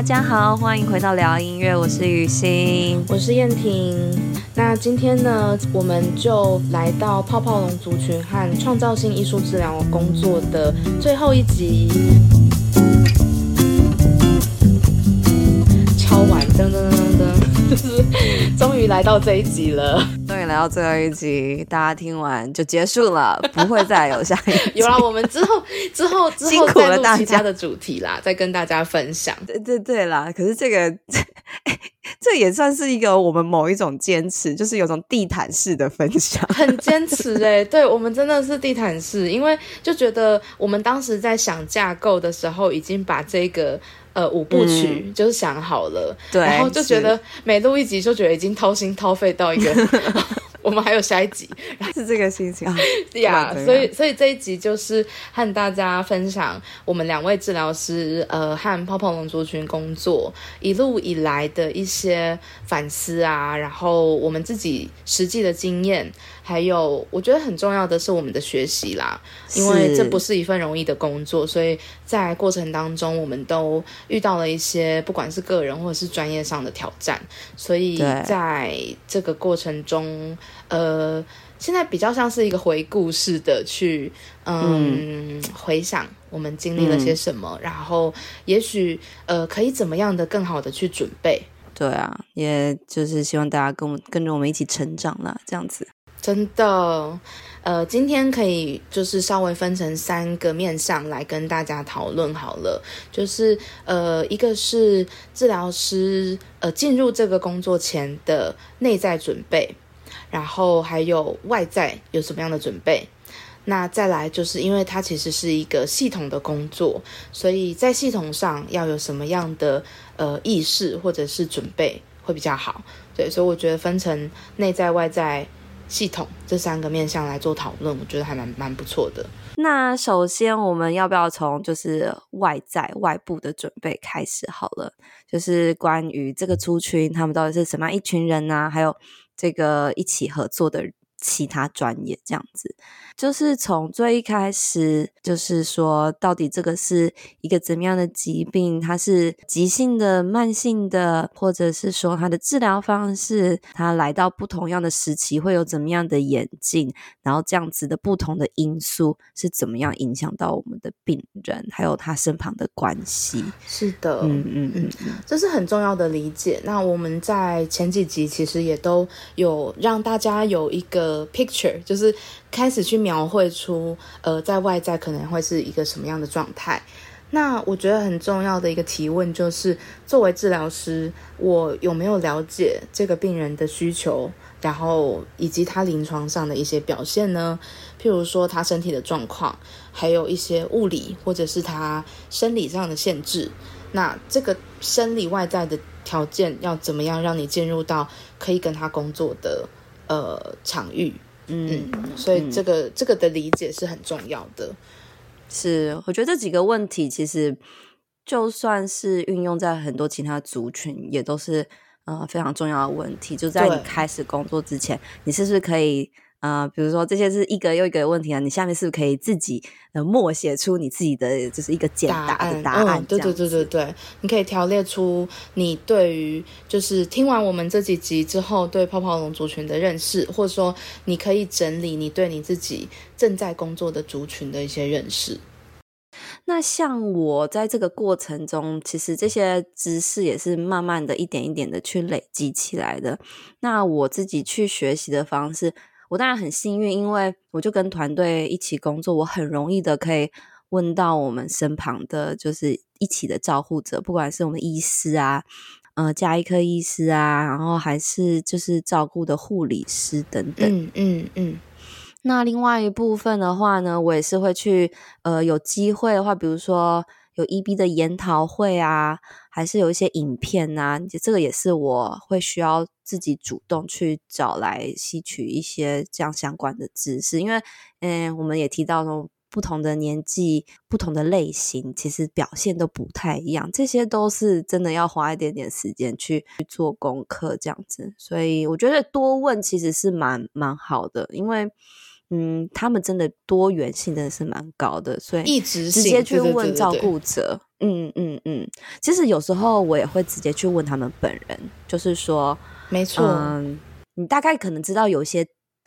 大家好，欢迎回到聊音乐，我是雨欣，我是燕婷。那今天呢，我们就来到泡泡龙族群和创造性艺术治疗工作的最后一集。敲完噔噔噔噔，就是 终于来到这一集了。来到最后一集，大家听完就结束了，不会再有下一集。有了，我们之后之后 之后再录其他的主题啦，再跟大家分享。对对对啦，可是这个这，这也算是一个我们某一种坚持，就是有种地毯式的分享，很坚持哎、欸。对，我们真的是地毯式，因为就觉得我们当时在想架构的时候，已经把这个。呃，五部曲、嗯、就是想好了，对，然后就觉得每录一集就觉得已经掏心掏肺到一个，我们还有下一集，是这个心情啊，呀、yeah，所以所以这一集就是和大家分享我们两位治疗师呃和泡泡龙族群工作一路以来的一些反思啊，然后我们自己实际的经验。还有，我觉得很重要的是我们的学习啦，因为这不是一份容易的工作，所以在过程当中，我们都遇到了一些不管是个人或者是专业上的挑战，所以在这个过程中，呃，现在比较像是一个回顾式的去，嗯，嗯回想我们经历了些什么，嗯、然后也许呃可以怎么样的更好的去准备。对啊，也就是希望大家跟我跟着我们一起成长啦，这样子。真的，呃，今天可以就是稍微分成三个面向来跟大家讨论好了，就是呃，一个是治疗师呃进入这个工作前的内在准备，然后还有外在有什么样的准备，那再来就是因为它其实是一个系统的工作，所以在系统上要有什么样的呃意识或者是准备会比较好，对，所以我觉得分成内在外在。系统这三个面向来做讨论，我觉得还蛮蛮不错的。那首先，我们要不要从就是外在外部的准备开始好了？就是关于这个族群，他们到底是什么样一群人啊？还有这个一起合作的其他专业这样子。就是从最一开始，就是说，到底这个是一个怎么样的疾病？它是急性的、慢性的，或者是说它的治疗方式，它来到不同样的时期会有怎么样的演进？然后这样子的不同的因素是怎么样影响到我们的病人，还有他身旁的关系？是的，嗯嗯嗯嗯，这是很重要的理解。那我们在前几集其实也都有让大家有一个 picture，就是。开始去描绘出，呃，在外在可能会是一个什么样的状态。那我觉得很重要的一个提问就是，作为治疗师，我有没有了解这个病人的需求，然后以及他临床上的一些表现呢？譬如说他身体的状况，还有一些物理或者是他生理上的限制。那这个生理外在的条件要怎么样让你进入到可以跟他工作的呃场域？嗯，所以这个、这个的理解是很重要的。是，我觉得这几个问题其实就算是运用在很多其他族群，也都是呃非常重要的问题。就在你开始工作之前，你是不是可以？啊、呃，比如说这些是一个又一个问题啊，你下面是不是可以自己呃默写出你自己的就是一个简答的答案？答案、嗯，对对对对对，你可以条列出你对于就是听完我们这几集之后对泡泡龙族群的认识，或者说你可以整理你对你自己正在工作的族群的一些认识。那像我在这个过程中，其实这些知识也是慢慢的一点一点的去累积起来的。那我自己去学习的方式。我当然很幸运，因为我就跟团队一起工作，我很容易的可以问到我们身旁的，就是一起的照护者，不管是我们医师啊，呃，加医科医师啊，然后还是就是照顾的护理师等等。嗯嗯嗯。那另外一部分的话呢，我也是会去，呃，有机会的话，比如说。有 EB 的研讨会啊，还是有一些影片啊，这个也是我会需要自己主动去找来吸取一些这样相关的知识，因为，嗯，我们也提到说，不同的年纪、不同的类型，其实表现都不太一样，这些都是真的要花一点点时间去去做功课这样子，所以我觉得多问其实是蛮蛮好的，因为。嗯，他们真的多元性真的是蛮高的，所以一直直接去问照顾者，嗯嗯嗯。其实有时候我也会直接去问他们本人，就是说，没错，嗯，你大概可能知道有些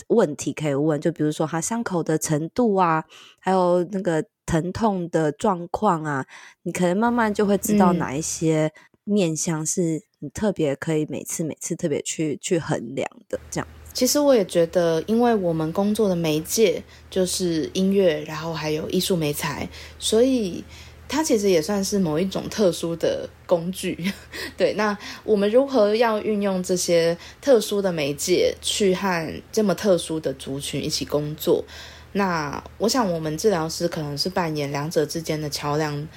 问题可以问，就比如说他伤口的程度啊，还有那个疼痛的状况啊，你可能慢慢就会知道哪一些面向是你特别可以每次每次特别去去衡量的，这样。其实我也觉得，因为我们工作的媒介就是音乐，然后还有艺术媒材，所以它其实也算是某一种特殊的工具。对，那我们如何要运用这些特殊的媒介去和这么特殊的族群一起工作？那我想，我们治疗师可能是扮演两者之间的桥梁。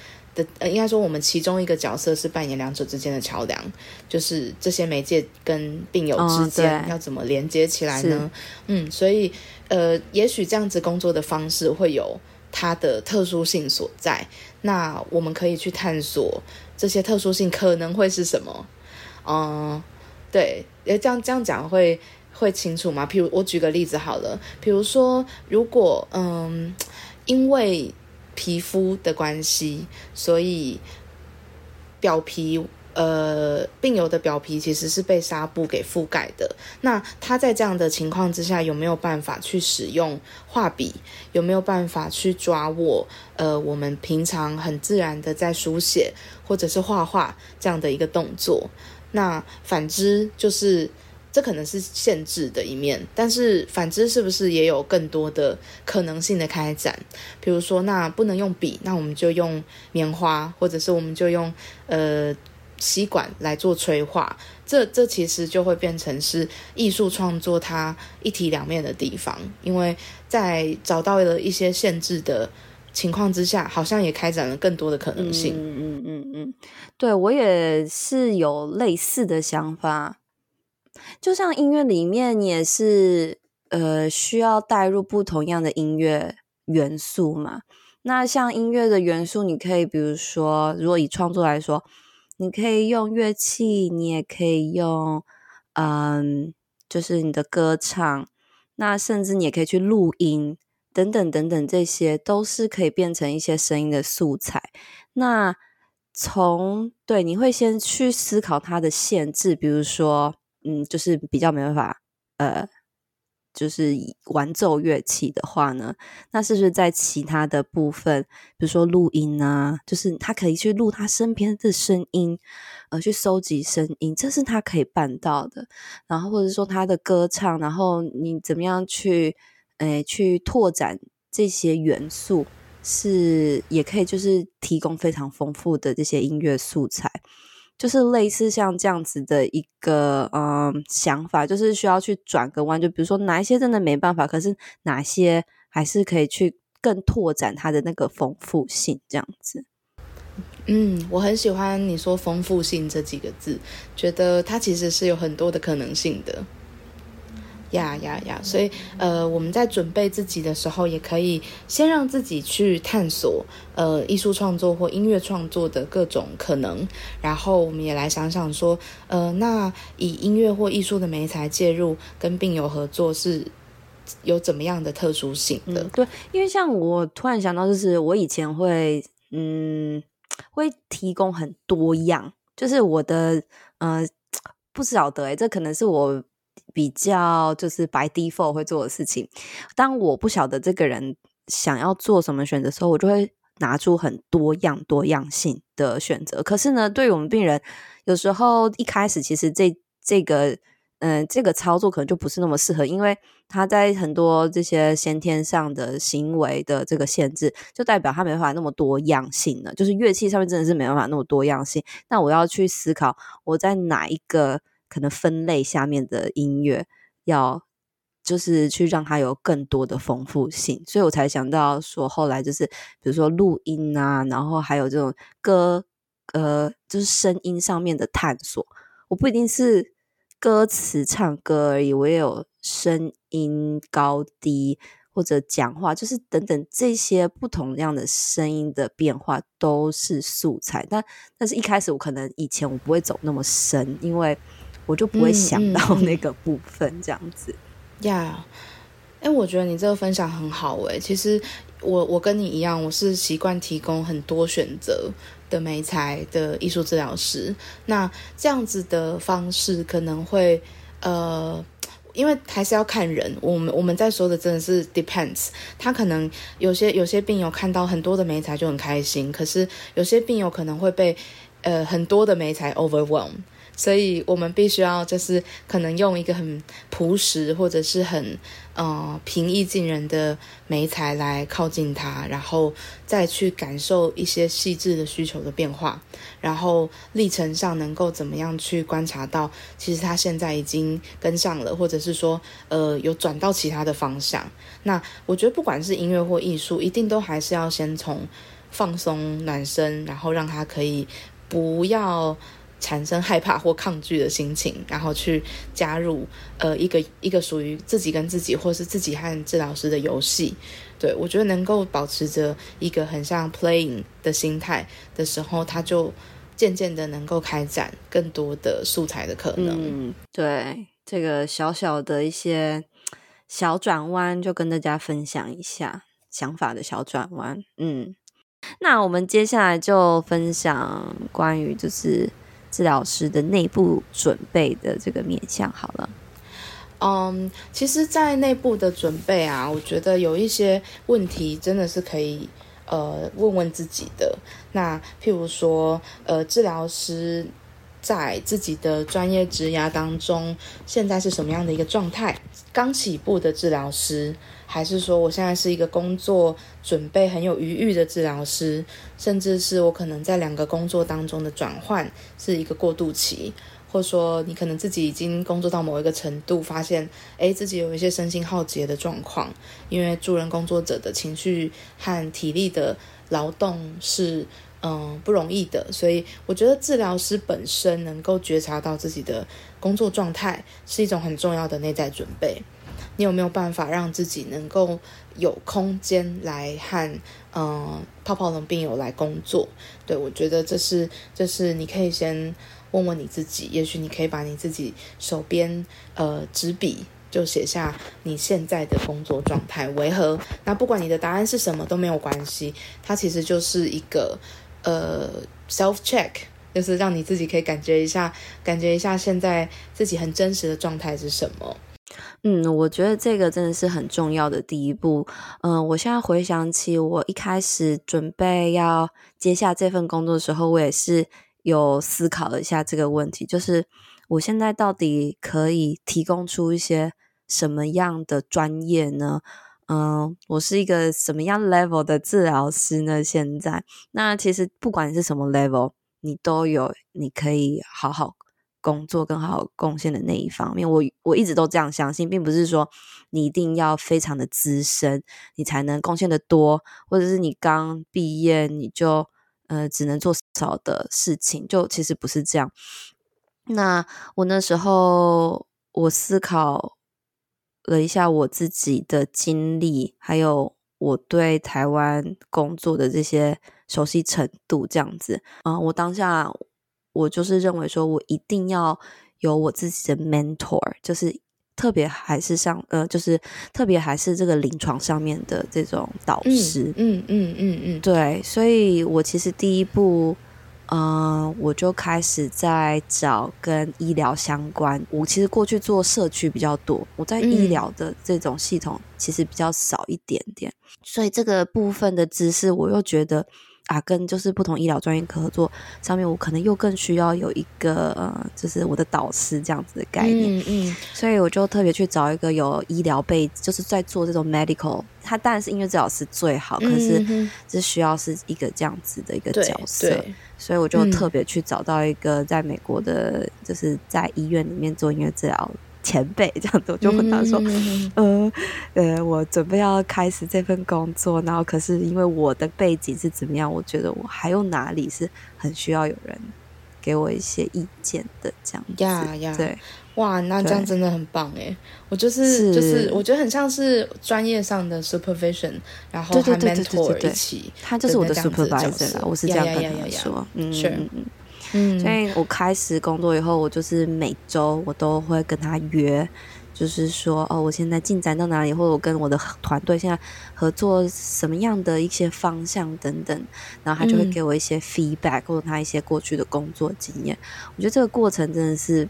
呃，应该说我们其中一个角色是扮演两者之间的桥梁，就是这些媒介跟病友之间要怎么连接起来呢？哦、嗯，所以呃，也许这样子工作的方式会有它的特殊性所在。那我们可以去探索这些特殊性可能会是什么？嗯，对，诶，这样这样讲会会清楚吗？譬如我举个例子好了，比如说如果嗯，因为皮肤的关系，所以表皮呃，病友的表皮其实是被纱布给覆盖的。那他在这样的情况之下，有没有办法去使用画笔？有没有办法去抓握呃，我们平常很自然的在书写或者是画画这样的一个动作？那反之就是。这可能是限制的一面，但是反之，是不是也有更多的可能性的开展？比如说，那不能用笔，那我们就用棉花，或者是我们就用呃吸管来做催化。这这其实就会变成是艺术创作它一体两面的地方，因为在找到了一些限制的情况之下，好像也开展了更多的可能性。嗯嗯嗯嗯，对，我也是有类似的想法。就像音乐里面你也是，呃，需要带入不同样的音乐元素嘛。那像音乐的元素，你可以比如说，如果以创作来说，你可以用乐器，你也可以用，嗯，就是你的歌唱，那甚至你也可以去录音，等等等等，这些都是可以变成一些声音的素材。那从，对，你会先去思考它的限制，比如说。嗯，就是比较没办法，呃，就是玩奏乐器的话呢，那是不是在其他的部分，比如说录音啊，就是他可以去录他身边的声音，呃，去收集声音，这是他可以办到的。然后或者说他的歌唱，然后你怎么样去，诶，去拓展这些元素，是也可以就是提供非常丰富的这些音乐素材。就是类似像这样子的一个嗯想法，就是需要去转个弯，就比如说哪一些真的没办法，可是哪些还是可以去更拓展它的那个丰富性，这样子。嗯，我很喜欢你说“丰富性”这几个字，觉得它其实是有很多的可能性的。呀呀呀！所以，呃，我们在准备自己的时候，也可以先让自己去探索，呃，艺术创作或音乐创作的各种可能。然后，我们也来想想说，呃，那以音乐或艺术的媒材介入，跟病友合作是有怎么样的特殊性的？对，因为像我突然想到，就是我以前会，嗯，会提供很多样，就是我的，呃，不晓得，诶，这可能是我。比较就是 by default 会做的事情。当我不晓得这个人想要做什么选择的时候，我就会拿出很多样多样性的选择。可是呢，对于我们病人，有时候一开始其实这这个嗯、这个操作可能就不是那么适合，因为他在很多这些先天上的行为的这个限制，就代表他没办法那么多样性了。就是乐器上面真的是没办法那么多样性。那我要去思考我在哪一个。可能分类下面的音乐，要就是去让它有更多的丰富性，所以我才想到说，后来就是比如说录音啊，然后还有这种歌，呃，就是声音上面的探索。我不一定是歌词唱歌而已，我也有声音高低或者讲话，就是等等这些不同样的声音的变化都是素材。但但是一开始我可能以前我不会走那么深，因为。我就不会想到那个部分，这样子呀。哎，我觉得你这个分享很好哎。其实我我跟你一样，我是习惯提供很多选择的美材的艺术治疗师。那这样子的方式可能会呃。因为还是要看人，我们我们在说的真的是 depends。他可能有些有些病友看到很多的美材就很开心，可是有些病友可能会被呃很多的美材 overwhelm。所以我们必须要就是可能用一个很朴实或者是很呃平易近人的眉材来靠近他，然后再去感受一些细致的需求的变化，然后历程上能够怎么样去观察到，其实他现在已经跟上了，或者是说呃有转到其他的方向。那我觉得不管是音乐或艺术，一定都还是要先从放松暖身，然后让他可以不要。产生害怕或抗拒的心情，然后去加入呃一个一个属于自己跟自己，或是自己和治疗师的游戏。对，我觉得能够保持着一个很像 playing 的心态的时候，他就渐渐的能够开展更多的素材的可能。嗯，对，这个小小的一些小转弯，就跟大家分享一下想法的小转弯。嗯，那我们接下来就分享关于就是。治疗师的内部准备的这个面向好了，嗯，其实，在内部的准备啊，我觉得有一些问题真的是可以呃问问自己的。那譬如说，呃，治疗师在自己的专业职涯当中，现在是什么样的一个状态？刚起步的治疗师。还是说，我现在是一个工作准备很有余裕的治疗师，甚至是我可能在两个工作当中的转换是一个过渡期，或者说你可能自己已经工作到某一个程度，发现诶自己有一些身心耗竭的状况，因为助人工作者的情绪和体力的劳动是嗯不容易的，所以我觉得治疗师本身能够觉察到自己的工作状态是一种很重要的内在准备。你有没有办法让自己能够有空间来和嗯、泡泡龙病友来工作？对，我觉得这是这是你可以先问问你自己，也许你可以把你自己手边呃纸笔就写下你现在的工作状态为何？那不管你的答案是什么都没有关系，它其实就是一个呃 self check，就是让你自己可以感觉一下，感觉一下现在自己很真实的状态是什么。嗯，我觉得这个真的是很重要的第一步。嗯、我现在回想起我一开始准备要接下这份工作的时候，我也是有思考一下这个问题，就是我现在到底可以提供出一些什么样的专业呢？嗯、我是一个什么样 level 的治疗师呢？现在，那其实不管是什么 level，你都有你可以好好。工作更好贡献的那一方面，我我一直都这样相信，并不是说你一定要非常的资深，你才能贡献的多，或者是你刚毕业你就呃只能做少的事情，就其实不是这样。那我那时候我思考了一下我自己的经历，还有我对台湾工作的这些熟悉程度，这样子啊、呃，我当下。我就是认为说，我一定要有我自己的 mentor，就是特别还是像呃，就是特别还是这个临床上面的这种导师，嗯嗯嗯嗯，嗯嗯对，所以我其实第一步，嗯、呃，我就开始在找跟医疗相关。我其实过去做社区比较多，我在医疗的这种系统其实比较少一点点，嗯、所以这个部分的知识，我又觉得。啊，跟就是不同医疗专业合作上面，我可能又更需要有一个呃，就是我的导师这样子的概念。嗯嗯，所以我就特别去找一个有医疗背，就是在做这种 medical，他当然是音乐治疗师最好，可是这需要是一个这样子的一个角色。所以我就特别去找到一个在美国的，就是在医院里面做音乐治疗。前辈这样子，我就问他说：“嗯、呃，呃，我准备要开始这份工作，然后可是因为我的背景是怎么样，我觉得我还有哪里是很需要有人给我一些意见的，这样子。对，哇，那这样真的很棒哎！我就是是。就是，我觉得很像是专业上的 supervision，然后和 mentor 一起，他就是我的 supervisor 啦，我是这样跟他说，嗯嗯嗯。”嗯，所以我开始工作以后，我就是每周我都会跟他约，就是说哦，我现在进展到哪里，或者我跟我的团队现在合作什么样的一些方向等等，然后他就会给我一些 feedback，、嗯、或者他一些过去的工作经验。我觉得这个过程真的是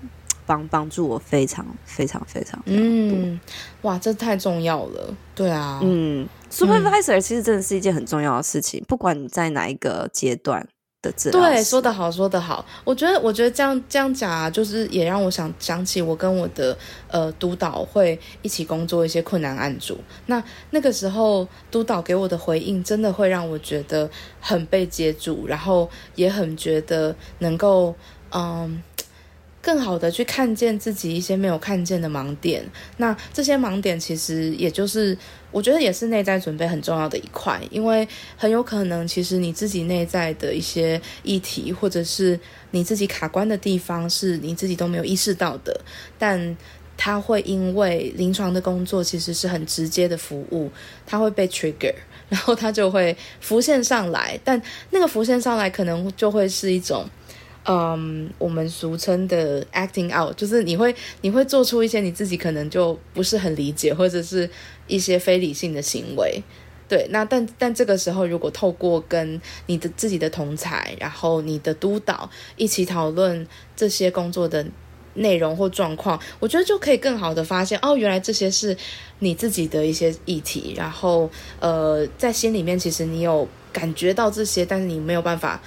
帮帮助我非常非常非常。嗯，哇，这太重要了。对啊，嗯，supervisor 其实真的是一件很重要的事情，不管你在哪一个阶段。的对，说得好，说得好。我觉得，我觉得这样这样讲啊，就是也让我想想起我跟我的呃督导会一起工作一些困难案主。那那个时候，督导给我的回应，真的会让我觉得很被接住，然后也很觉得能够嗯。更好的去看见自己一些没有看见的盲点，那这些盲点其实也就是我觉得也是内在准备很重要的一块，因为很有可能其实你自己内在的一些议题，或者是你自己卡关的地方，是你自己都没有意识到的，但它会因为临床的工作其实是很直接的服务，它会被 trigger，然后它就会浮现上来，但那个浮现上来可能就会是一种。嗯我们俗称的 acting out，就是你会你会做出一些你自己可能就不是很理解，或者是一些非理性的行为。对，那但但这个时候，如果透过跟你的自己的同才，然后你的督导一起讨论这些工作的内容或状况，我觉得就可以更好的发现，哦，原来这些是你自己的一些议题。然后呃，在心里面其实你有感觉到这些，但是你没有办法。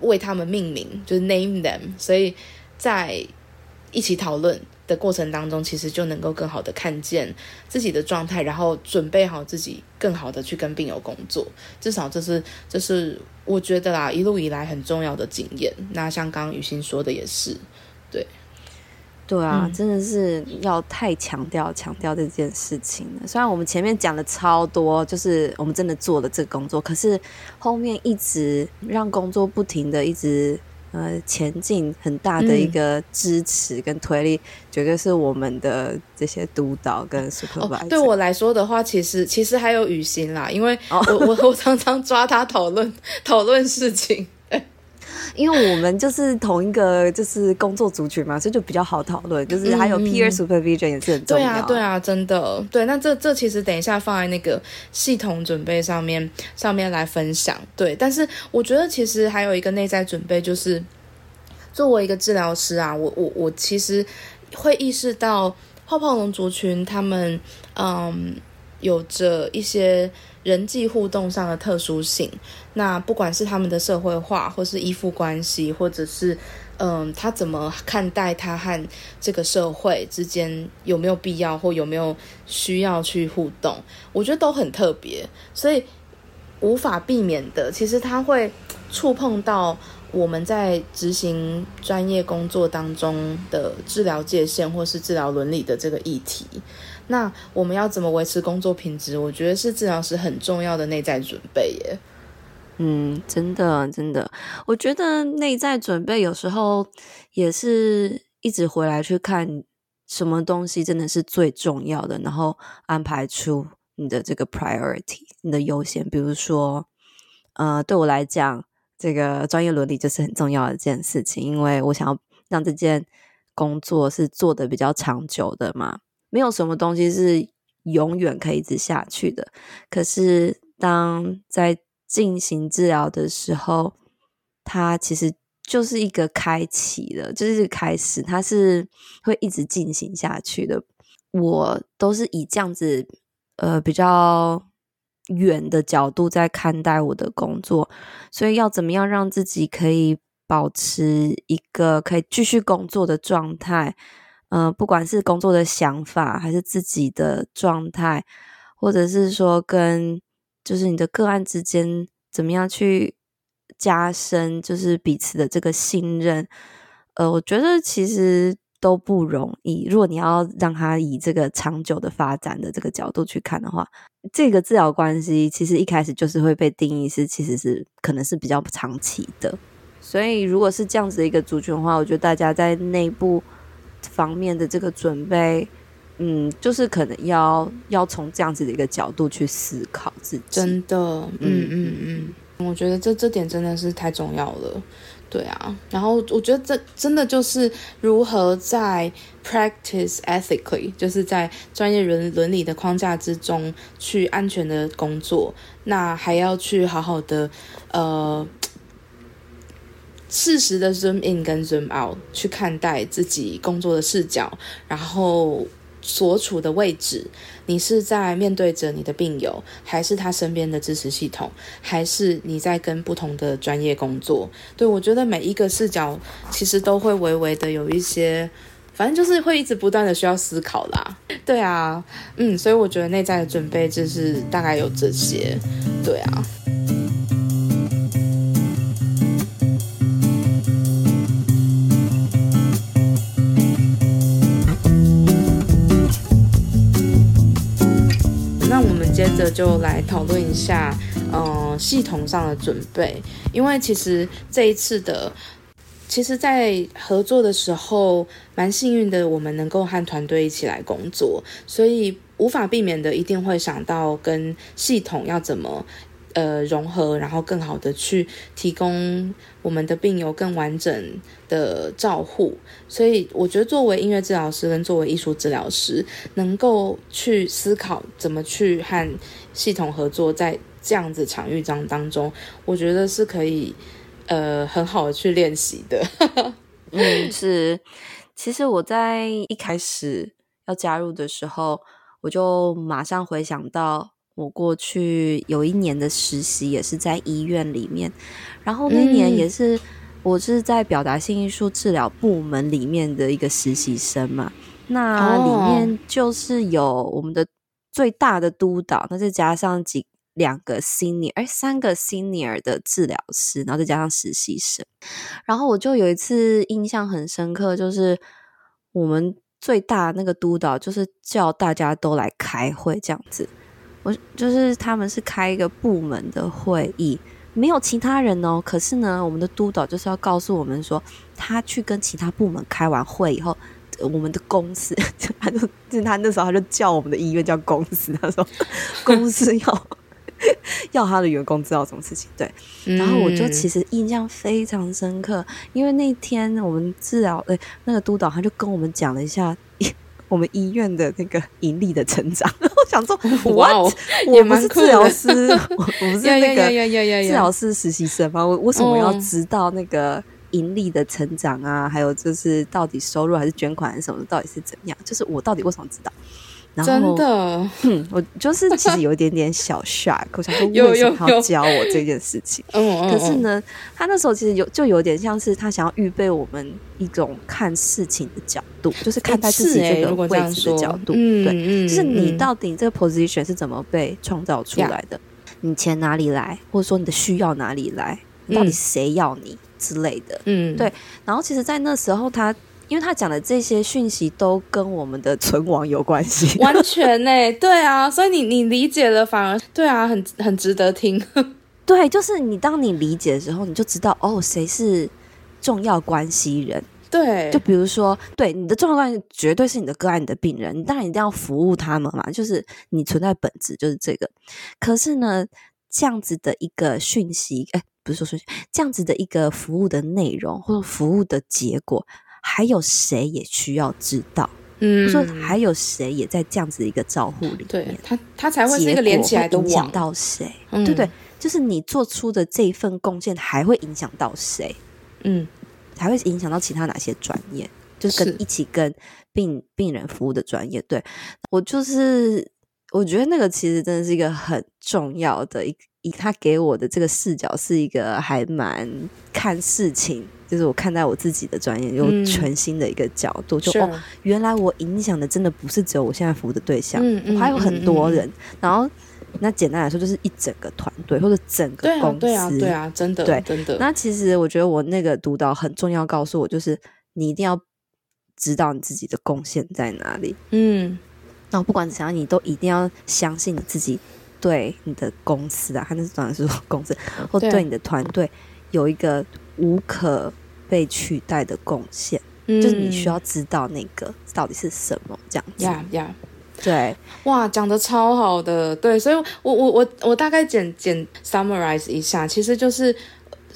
为他们命名，就是 name them，所以在一起讨论的过程当中，其实就能够更好的看见自己的状态，然后准备好自己更好的去跟病友工作。至少这是这是我觉得啦，一路以来很重要的经验。那像刚刚雨欣说的也是，对。对啊，嗯、真的是要太强调强调这件事情了。虽然我们前面讲了超多，就是我们真的做了这个工作，可是后面一直让工作不停的一直呃前进，很大的一个支持跟推力，嗯、绝对是我们的这些督导跟 supervisor。哦，对我来说的话，其实其实还有雨欣啦，因为我我、哦、我常常抓他讨论讨论事情。因为我们就是同一个就是工作族群嘛，所以就比较好讨论。就是还有 peer supervision 也是很重要。对啊，对啊，真的。对，那这这其实等一下放在那个系统准备上面上面来分享。对，但是我觉得其实还有一个内在准备，就是作为一个治疗师啊，我我我其实会意识到泡泡龙族群他们嗯有着一些。人际互动上的特殊性，那不管是他们的社会化，或是依附关系，或者是嗯，他怎么看待他和这个社会之间有没有必要或有没有需要去互动，我觉得都很特别，所以无法避免的，其实他会触碰到我们在执行专业工作当中的治疗界限，或是治疗伦理的这个议题。那我们要怎么维持工作品质？我觉得是治疗师很重要的内在准备耶。嗯，真的，真的，我觉得内在准备有时候也是一直回来去看什么东西真的是最重要的，然后安排出你的这个 priority，你的优先。比如说，呃，对我来讲，这个专业伦理就是很重要的一件事情，因为我想要让这件工作是做得比较长久的嘛。没有什么东西是永远可以一直下去的。可是，当在进行治疗的时候，它其实就是一个开启了，就是开始，它是会一直进行下去的。我都是以这样子，呃，比较远的角度在看待我的工作，所以要怎么样让自己可以保持一个可以继续工作的状态。呃，不管是工作的想法，还是自己的状态，或者是说跟就是你的个案之间怎么样去加深，就是彼此的这个信任，呃，我觉得其实都不容易。如果你要让他以这个长久的发展的这个角度去看的话，这个治疗关系其实一开始就是会被定义是其实是可能是比较长期的。所以如果是这样子的一个族群的话，我觉得大家在内部。方面的这个准备，嗯，就是可能要要从这样子的一个角度去思考自己。真的，嗯嗯嗯，我觉得这这点真的是太重要了。对啊，然后我觉得这真的就是如何在 practice ethically，就是在专业伦伦理的框架之中去安全的工作，那还要去好好的呃适时的 zoom in 跟 zoom out 去看待自己工作的视角，然后。所处的位置，你是在面对着你的病友，还是他身边的支持系统，还是你在跟不同的专业工作？对，我觉得每一个视角其实都会微微的有一些，反正就是会一直不断的需要思考啦。对啊，嗯，所以我觉得内在的准备就是大概有这些，对啊。就来讨论一下，嗯、系统上的准备。因为其实这一次的，其实，在合作的时候，蛮幸运的，我们能够和团队一起来工作，所以无法避免的，一定会想到跟系统要怎么。呃，融合，然后更好的去提供我们的病友更完整的照护。所以，我觉得作为音乐治疗师跟作为艺术治疗师，能够去思考怎么去和系统合作，在这样子场域当当中，我觉得是可以呃很好的去练习的。嗯，是。其实我在一开始要加入的时候，我就马上回想到。我过去有一年的实习也是在医院里面，然后那年也是我是在表达性艺术治疗部门里面的一个实习生嘛，那里面就是有我们的最大的督导，那再加上几两个 senior，哎，三个 senior 的治疗师，然后再加上实习生，然后我就有一次印象很深刻，就是我们最大那个督导就是叫大家都来开会这样子。我就是他们是开一个部门的会议，没有其他人哦。可是呢，我们的督导就是要告诉我们说，他去跟其他部门开完会以后，我们的公司，他就就他那时候他就叫我们的医院叫公司，他说 公司要要他的员工知道什么事情。对，然后我就其实印象非常深刻，因为那天我们治疗诶，那个督导他就跟我们讲了一下。我们医院的那个盈利的成长，我想说，哇哦，我不是治疗师，我我不是 那个治疗师实习生吗？我为什么要知道那个盈利的成长啊？还有就是到底收入还是捐款什么，到底是怎样？就是我到底为什么知道？然后真的，嗯，我就是其实有一点点小 shock，我想说为什么他要教我这件事情？可是呢，他那时候其实有就有点像是他想要预备我们一种看事情的角度，就是看待自己这个位置的角度。欸、对，就是你到底这个 position 是怎么被创造出来的？你钱哪里来？或者说你的需要哪里来？到底谁要你之类的？嗯，对。然后其实，在那时候他。因为他讲的这些讯息都跟我们的存亡有关系，完全呢、欸，对啊，所以你你理解了，反而对啊，很很值得听。对，就是你当你理解的时候，你就知道哦，谁是重要关系人。对，就比如说，对你的重要关系绝对是你的个案，你的病人，你当然一定要服务他们嘛，就是你存在本质就是这个。可是呢，这样子的一个讯息，哎，不是说讯息，这样子的一个服务的内容或者服务的结果。还有谁也需要知道？嗯，说还有谁也在这样子的一个照护里面，对他，他才会是一个连起来的网。影响到谁？嗯，对对，就是你做出的这一份贡献，还会影响到谁？嗯，还会影响到其他哪些专业？就是跟一起跟病病人服务的专业。对，我就是，我觉得那个其实真的是一个很重要的一一，他给我的这个视角是一个还蛮看事情。就是我看待我自己的专业，有全新的一个角度，嗯、就哦，原来我影响的真的不是只有我现在服务的对象，嗯嗯、我还有很多人。然后，那简单来说，就是一整个团队或者整个公司，对啊，对啊，对啊，真的，对，真的。那其实我觉得我那个督导很重要，告诉我就是你一定要知道你自己的贡献在哪里。嗯，那我不管怎样，你都一定要相信你自己对你的公司啊，他那是当然是说公司，或对你的团队有一个。无可被取代的贡献，嗯、就是你需要知道那个到底是什么这样子。呀呀，对，哇，讲得超好的，对，所以我我我我大概简简 summarize 一下，其实就是。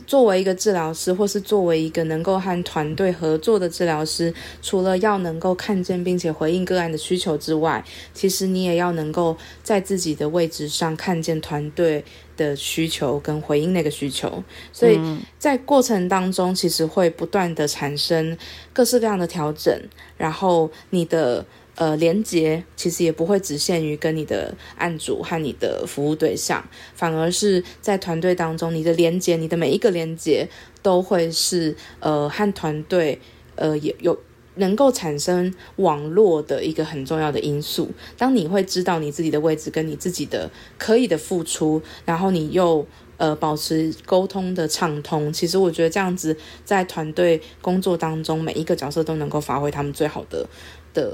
作为一个治疗师，或是作为一个能够和团队合作的治疗师，除了要能够看见并且回应个案的需求之外，其实你也要能够在自己的位置上看见团队的需求跟回应那个需求。所以在过程当中，其实会不断的产生各式各样的调整，然后你的。呃，连接其实也不会只限于跟你的案主和你的服务对象，反而是在团队当中，你的连接，你的每一个连接都会是呃和团队呃也有能够产生网络的一个很重要的因素。当你会知道你自己的位置跟你自己的可以的付出，然后你又呃保持沟通的畅通，其实我觉得这样子在团队工作当中，每一个角色都能够发挥他们最好的的。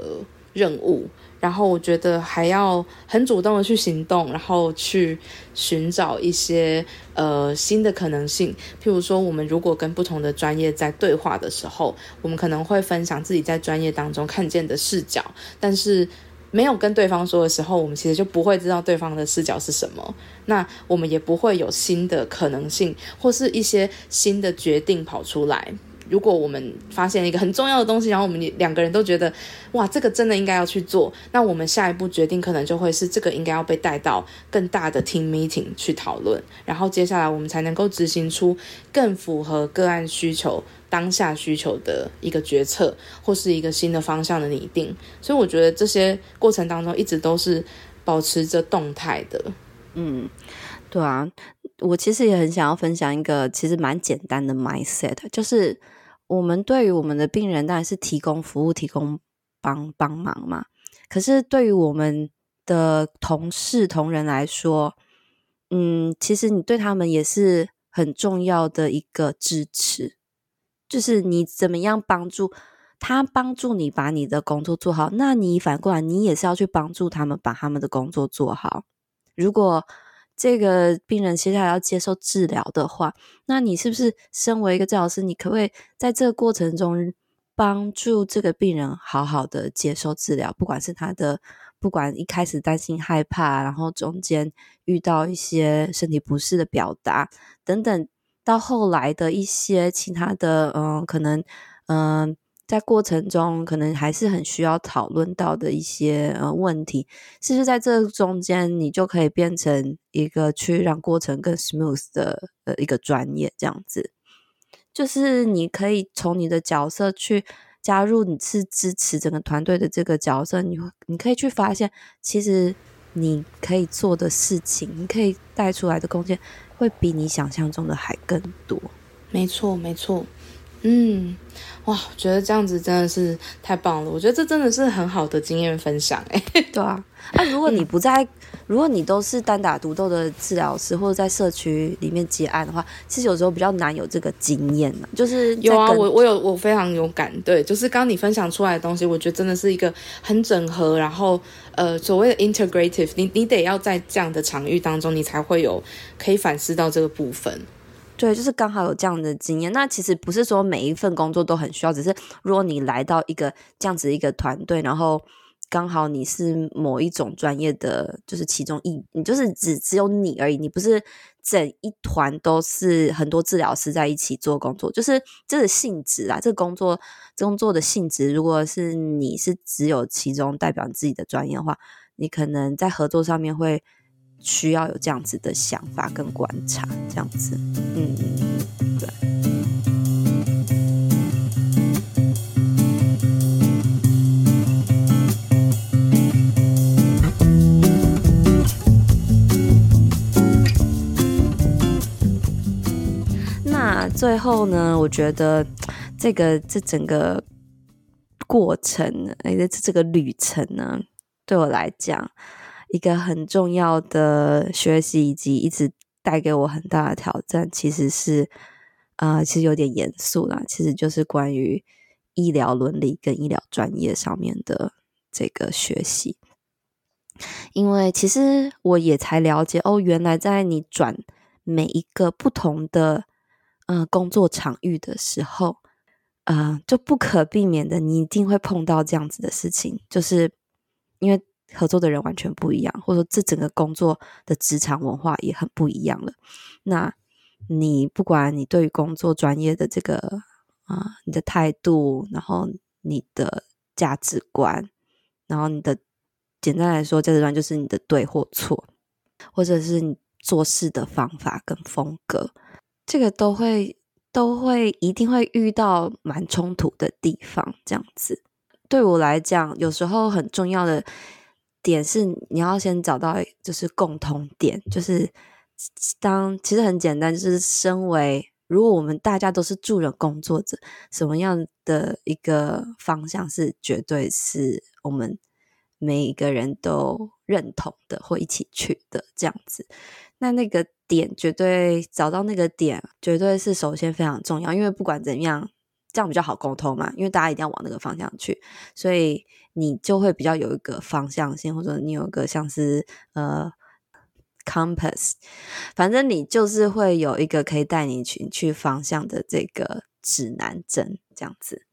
任务，然后我觉得还要很主动的去行动，然后去寻找一些呃新的可能性。譬如说，我们如果跟不同的专业在对话的时候，我们可能会分享自己在专业当中看见的视角，但是没有跟对方说的时候，我们其实就不会知道对方的视角是什么。那我们也不会有新的可能性，或是一些新的决定跑出来。如果我们发现一个很重要的东西，然后我们两个人都觉得，哇，这个真的应该要去做，那我们下一步决定可能就会是这个应该要被带到更大的 team meeting 去讨论，然后接下来我们才能够执行出更符合个案需求、当下需求的一个决策，或是一个新的方向的拟定。所以我觉得这些过程当中一直都是保持着动态的。嗯，对啊，我其实也很想要分享一个其实蛮简单的 mindset，就是。我们对于我们的病人当然是提供服务、提供帮帮忙嘛。可是对于我们的同事、同仁来说，嗯，其实你对他们也是很重要的一个支持，就是你怎么样帮助他，帮助你把你的工作做好，那你反过来，你也是要去帮助他们把他们的工作做好。如果这个病人接下来要接受治疗的话，那你是不是身为一个治疗师，你可不可以在这个过程中帮助这个病人好好的接受治疗？不管是他的，不管一开始担心害怕，然后中间遇到一些身体不适的表达等等，到后来的一些其他的，嗯，可能，嗯。在过程中，可能还是很需要讨论到的一些呃问题，是不是在这中间，你就可以变成一个去让过程更 smooth 的呃一个专业这样子？就是你可以从你的角色去加入，你是支持整个团队的这个角色，你你可以去发现，其实你可以做的事情，你可以带出来的贡献，会比你想象中的还更多。没错，没错。嗯，哇，我觉得这样子真的是太棒了。我觉得这真的是很好的经验分享，哎，对啊。那、啊、如果你不在，嗯、如果你都是单打独斗的治疗师，或者在社区里面接案的话，其实有时候比较难有这个经验呢。就是有啊，我我有，我非常有感。对，就是刚刚你分享出来的东西，我觉得真的是一个很整合，然后呃，所谓的 integrative，你你得要在这样的场域当中，你才会有可以反思到这个部分。对，就是刚好有这样的经验。那其实不是说每一份工作都很需要，只是如果你来到一个这样子一个团队，然后刚好你是某一种专业的，就是其中一，你就是只只有你而已，你不是整一团都是很多治疗师在一起做工作，就是这个性质啊，这个工作工作的性质，如果是你是只有其中代表你自己的专业的话，你可能在合作上面会。需要有这样子的想法跟观察，这样子，嗯，对。那最后呢，我觉得这个这整个过程，哎，这这个旅程呢，对我来讲。一个很重要的学习，以及一直带给我很大的挑战，其实是啊、其实有点严肃啦。其实就是关于医疗伦理跟医疗专业上面的这个学习。因为其实我也才了解哦，原来在你转每一个不同的呃工作场域的时候，啊、呃，就不可避免的，你一定会碰到这样子的事情，就是因为。合作的人完全不一样，或者说这整个工作的职场文化也很不一样了。那你不管你对于工作专业的这个啊、你的态度，然后你的价值观，然后你的简单来说，价值观就是你的对或错，或者是你做事的方法跟风格，这个都会都会一定会遇到蛮冲突的地方，这样子。对我来讲，有时候很重要的点是，你要先找到就是共同点，就是当其实很简单，就是身为如果我们大家都是助人工作者，什么样的一个方向是绝对是我们每一个人都认同的或一起去的这样子，那那个点绝对找到那个点，绝对是首先非常重要，因为不管怎样。这样比较好沟通嘛，因为大家一定要往那个方向去，所以你就会比较有一个方向性，或者你有一个像是呃 compass，反正你就是会有一个可以带你去去方向的这个指南针，这样子。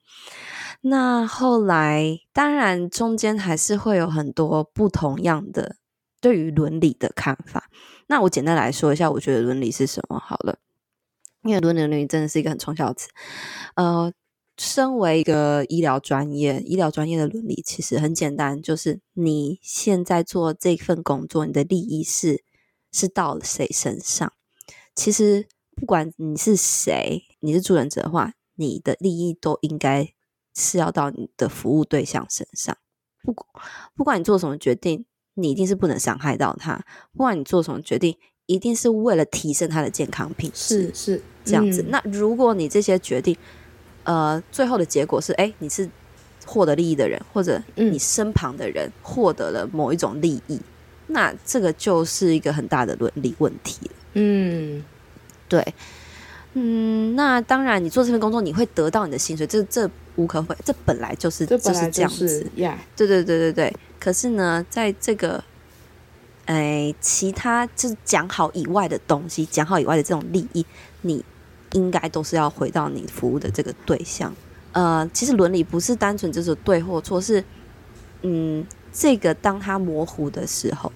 那后来当然中间还是会有很多不同样的对于伦理的看法。那我简单来说一下，我觉得伦理是什么好了。因为伦理伦理真的是一个很抽象的词，呃，身为一个医疗专业，医疗专业的伦理其实很简单，就是你现在做这份工作，你的利益是是到了谁身上？其实不管你是谁，你是助人者的话，你的利益都应该是要到你的服务对象身上。不不管你做什么决定，你一定是不能伤害到他。不管你做什么决定。一定是为了提升他的健康品质，是是这样子。嗯、那如果你这些决定，呃，最后的结果是，哎，你是获得利益的人，或者你身旁的人获得了某一种利益，嗯、那这个就是一个很大的伦理问题。嗯，对，嗯，那当然，你做这份工作，你会得到你的薪水，这这无可否认，这本来就是就是这样子。Yeah. 对对对对对。可是呢，在这个哎，其他就是讲好以外的东西，讲好以外的这种利益，你应该都是要回到你服务的这个对象。呃，其实伦理不是单纯就是对或错，是嗯，这个当它模糊的时候，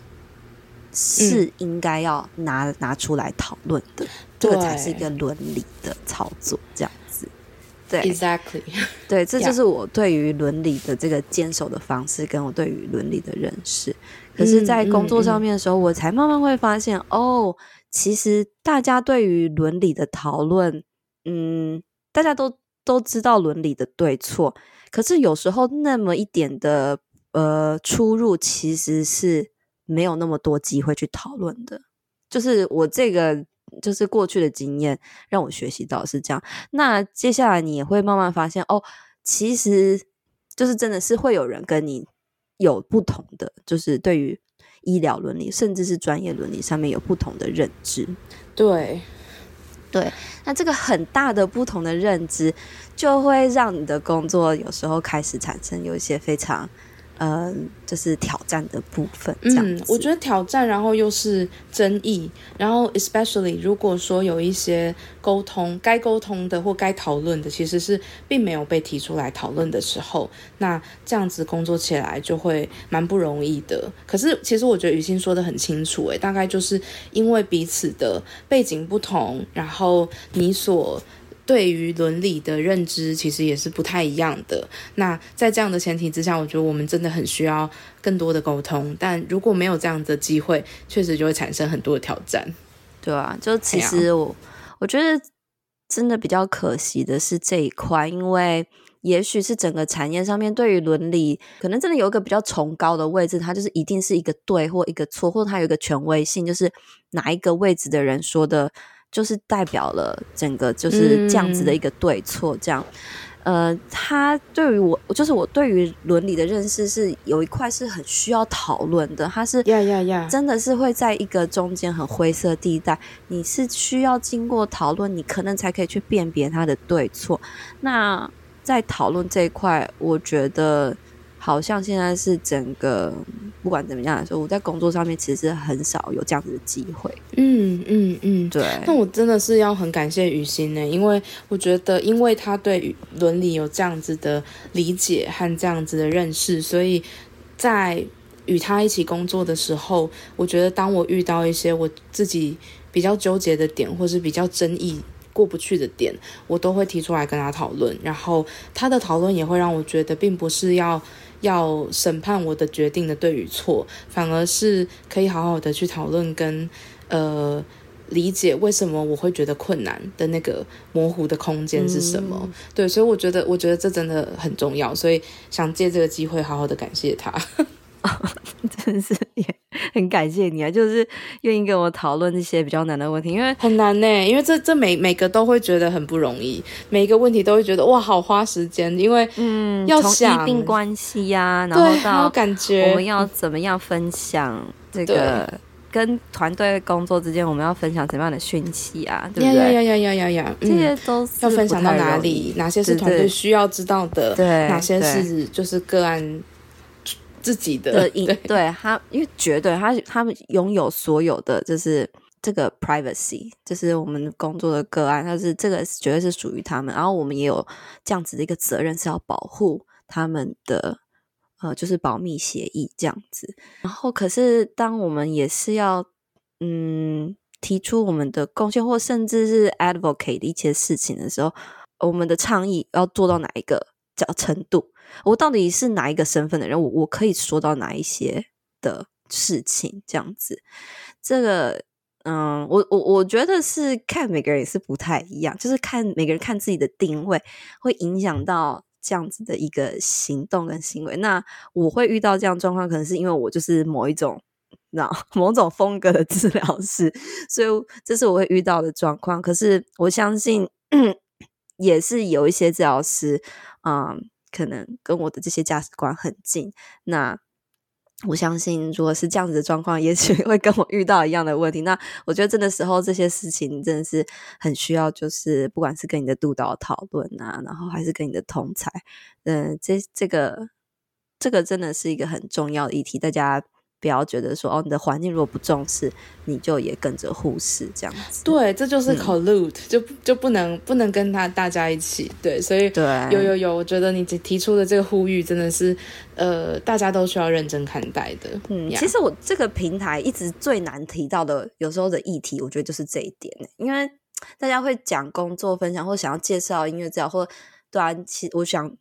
是应该要拿、嗯、拿出来讨论的，这个才是一个伦理的操作，这样子。对，Exactly，对，这就是我对于伦理的这个坚守的方式，跟我对于伦理的认识。可是，在工作上面的时候，嗯嗯嗯、我才慢慢会发现，哦，其实大家对于伦理的讨论，嗯，大家都都知道伦理的对错，可是有时候那么一点的呃出入，其实是没有那么多机会去讨论的。就是我这个，就是过去的经验让我学习到是这样。那接下来你也会慢慢发现，哦，其实就是真的是会有人跟你。有不同的，就是对于医疗伦理，甚至是专业伦理上面有不同的认知。对，对，那这个很大的不同的认知，就会让你的工作有时候开始产生有一些非常。嗯，就是挑战的部分。嗯，我觉得挑战，然后又是争议，然后 especially 如果说有一些沟通该沟通的或该讨论的，其实是并没有被提出来讨论的时候，那这样子工作起来就会蛮不容易的。可是，其实我觉得雨欣说的很清楚，诶，大概就是因为彼此的背景不同，然后你所。对于伦理的认知，其实也是不太一样的。那在这样的前提之下，我觉得我们真的很需要更多的沟通。但如果没有这样的机会，确实就会产生很多的挑战。对啊，就其实我、哎、我觉得真的比较可惜的是这一块，因为也许是整个产业上面对于伦理，可能真的有一个比较崇高的位置，它就是一定是一个对或一个错，或者它有一个权威性，就是哪一个位置的人说的。就是代表了整个就是这样子的一个对错，这样，嗯、呃，他对于我，就是我对于伦理的认识是有一块是很需要讨论的，它是呀呀呀，真的是会在一个中间很灰色地带，你是需要经过讨论，你可能才可以去辨别它的对错。那在讨论这一块，我觉得。好像现在是整个不管怎么样来说，我在工作上面其实很少有这样子的机会。嗯嗯嗯，对。那我真的是要很感谢雨欣呢，因为我觉得，因为他对伦理有这样子的理解和这样子的认识，所以在与他一起工作的时候，我觉得当我遇到一些我自己比较纠结的点，或是比较争议过不去的点，我都会提出来跟他讨论。然后他的讨论也会让我觉得，并不是要要审判我的决定的对与错，反而是可以好好的去讨论跟呃。理解为什么我会觉得困难的那个模糊的空间是什么？嗯、对，所以我觉得，我觉得这真的很重要，所以想借这个机会好好的感谢他。哦、真的是也很感谢你啊，就是愿意跟我讨论这些比较难的问题，因为很难呢，因为这这每每个都会觉得很不容易，每一个问题都会觉得哇，好花时间，因为嗯，要想从医病关系呀、啊，然后到感觉我们要怎么样分享这个。跟团队工作之间，我们要分享什么样的讯息啊？对不对？呀呀呀呀呀呀！这些都是要分享到哪里？哪些是团队需要知道的？对，哪些是就是个案自己的？对，对他，因为绝对他他们拥有所有的，就是这个 privacy，就是我们工作的个案，但是这个绝对是属于他们。然后我们也有这样子的一个责任，是要保护他们的。呃，就是保密协议这样子，然后可是当我们也是要嗯提出我们的贡献，或甚至是 advocate 一些事情的时候，我们的倡议要做到哪一个叫角程度？我到底是哪一个身份的人？我我可以说到哪一些的事情？这样子，这个嗯，我我我觉得是看每个人也是不太一样，就是看每个人看自己的定位，会影响到。这样子的一个行动跟行为，那我会遇到这样状况，可能是因为我就是某一种，那某种风格的治疗师，所以这是我会遇到的状况。可是我相信，也是有一些治疗师，嗯，可能跟我的这些价值观很近。那我相信，如果是这样子的状况，也许 会跟我遇到一样的问题。那我觉得真的时候这些事情真的是很需要，就是不管是跟你的督导讨论啊，然后还是跟你的同侪，嗯，这这个这个真的是一个很重要的议题，大家。不要觉得说哦，你的环境如果不重视，你就也跟着忽视这样子。对，这就是 collude，、嗯、就就不能不能跟他大家一起。对，所以对有有有，我觉得你提出的这个呼吁真的是呃，大家都需要认真看待的。嗯，其实我这个平台一直最难提到的，有时候的议题，我觉得就是这一点，因为大家会讲工作分享，或想要介绍音乐治疗，或对啊，其实我想。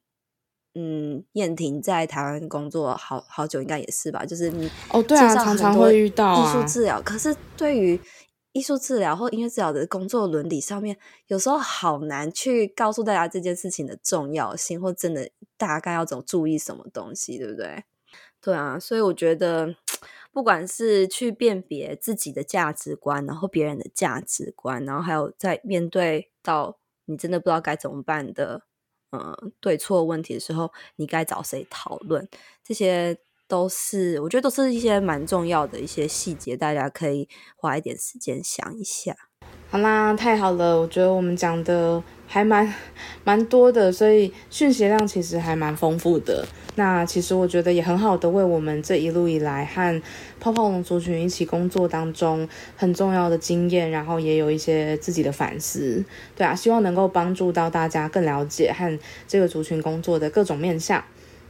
嗯，燕婷在台湾工作好好久，应该也是吧？就是你哦，对啊，常常会遇到艺术治疗。可是对于艺术治疗或音乐治疗的工作伦理上面，有时候好难去告诉大家这件事情的重要性，或真的大概要怎么注意什么东西，对不对？对啊，所以我觉得，不管是去辨别自己的价值观，然后别人的价值观，然后还有在面对到你真的不知道该怎么办的。嗯，对错问题的时候，你该找谁讨论？这些都是我觉得都是一些蛮重要的一些细节，大家可以花一点时间想一下。好啦，太好了，我觉得我们讲的还蛮蛮多的，所以讯息量其实还蛮丰富的。那其实我觉得也很好的为我们这一路以来和泡泡龙族群一起工作当中很重要的经验，然后也有一些自己的反思。对啊，希望能够帮助到大家更了解和这个族群工作的各种面向。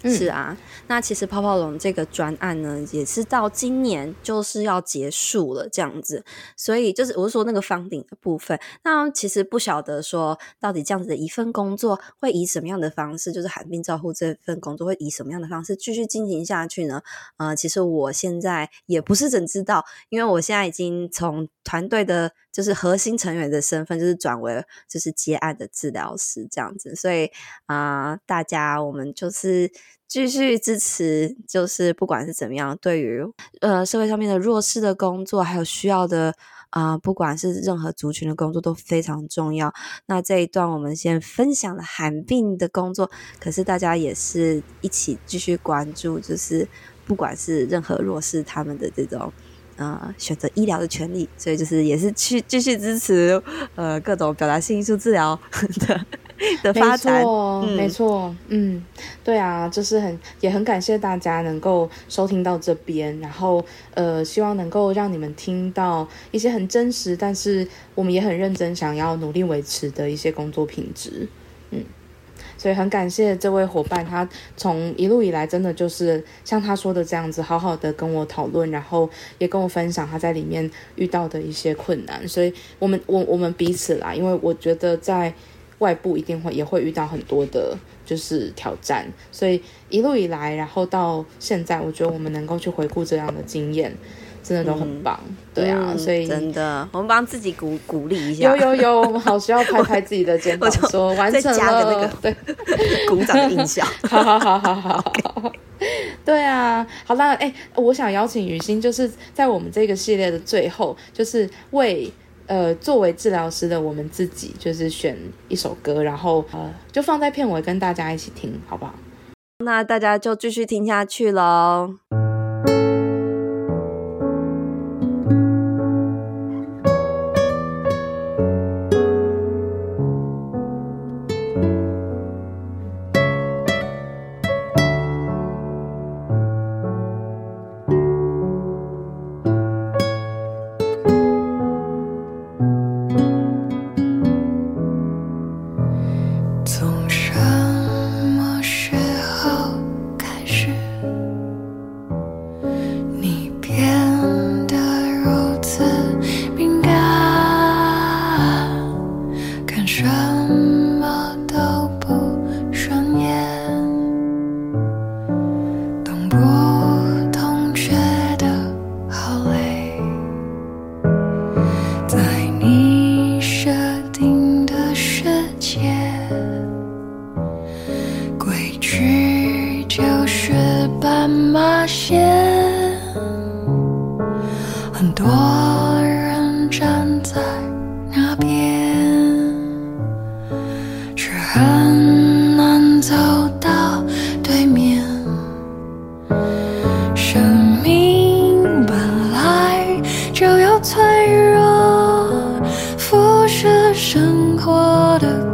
是啊，那其实泡泡龙这个专案呢，也是到今年就是要结束了这样子，所以就是我是说那个 funding 的部分，那其实不晓得说到底这样子的一份工作会以什么样的方式，就是罕病照护这份工作会以什么样的方式继续进行下去呢？呃，其实我现在也不是怎知道，因为我现在已经从团队的就是核心成员的身份，就是转为就是接案的治疗师这样子，所以啊、大家我们就是。继续支持，就是不管是怎么样，对于呃社会上面的弱势的工作，还有需要的啊、不管是任何族群的工作都非常重要。那这一段我们先分享了寒病的工作，可是大家也是一起继续关注，就是不管是任何弱势他们的这种。呃，选择医疗的权利，所以就是也是去继续支持呃各种表达性艺术治疗 的的发展。没错，嗯、没错，嗯，对啊，就是很也很感谢大家能够收听到这边，然后呃，希望能够让你们听到一些很真实，但是我们也很认真想要努力维持的一些工作品质。嗯，所以很感谢这位伙伴，他从一路以来真的就是像他说的这样子，好好的跟我讨论，然后也跟我分享他在里面遇到的一些困难。所以我们我我们彼此啦，因为我觉得在外部一定会也会遇到很多的。就是挑战，所以一路以来，然后到现在，我觉得我们能够去回顾这样的经验，真的都很棒。嗯、对啊，嗯、所以真的，我们帮自己鼓鼓励一下。有有有，我们好需要拍拍自己的肩膀，说完成了。那个对，鼓掌的音效。好好好好好好。对啊，好啦，哎，我想邀请雨欣，就是在我们这个系列的最后，就是为。呃，作为治疗师的我们自己，就是选一首歌，然后呃，就放在片尾跟大家一起听，好不好？那大家就继续听下去喽。上。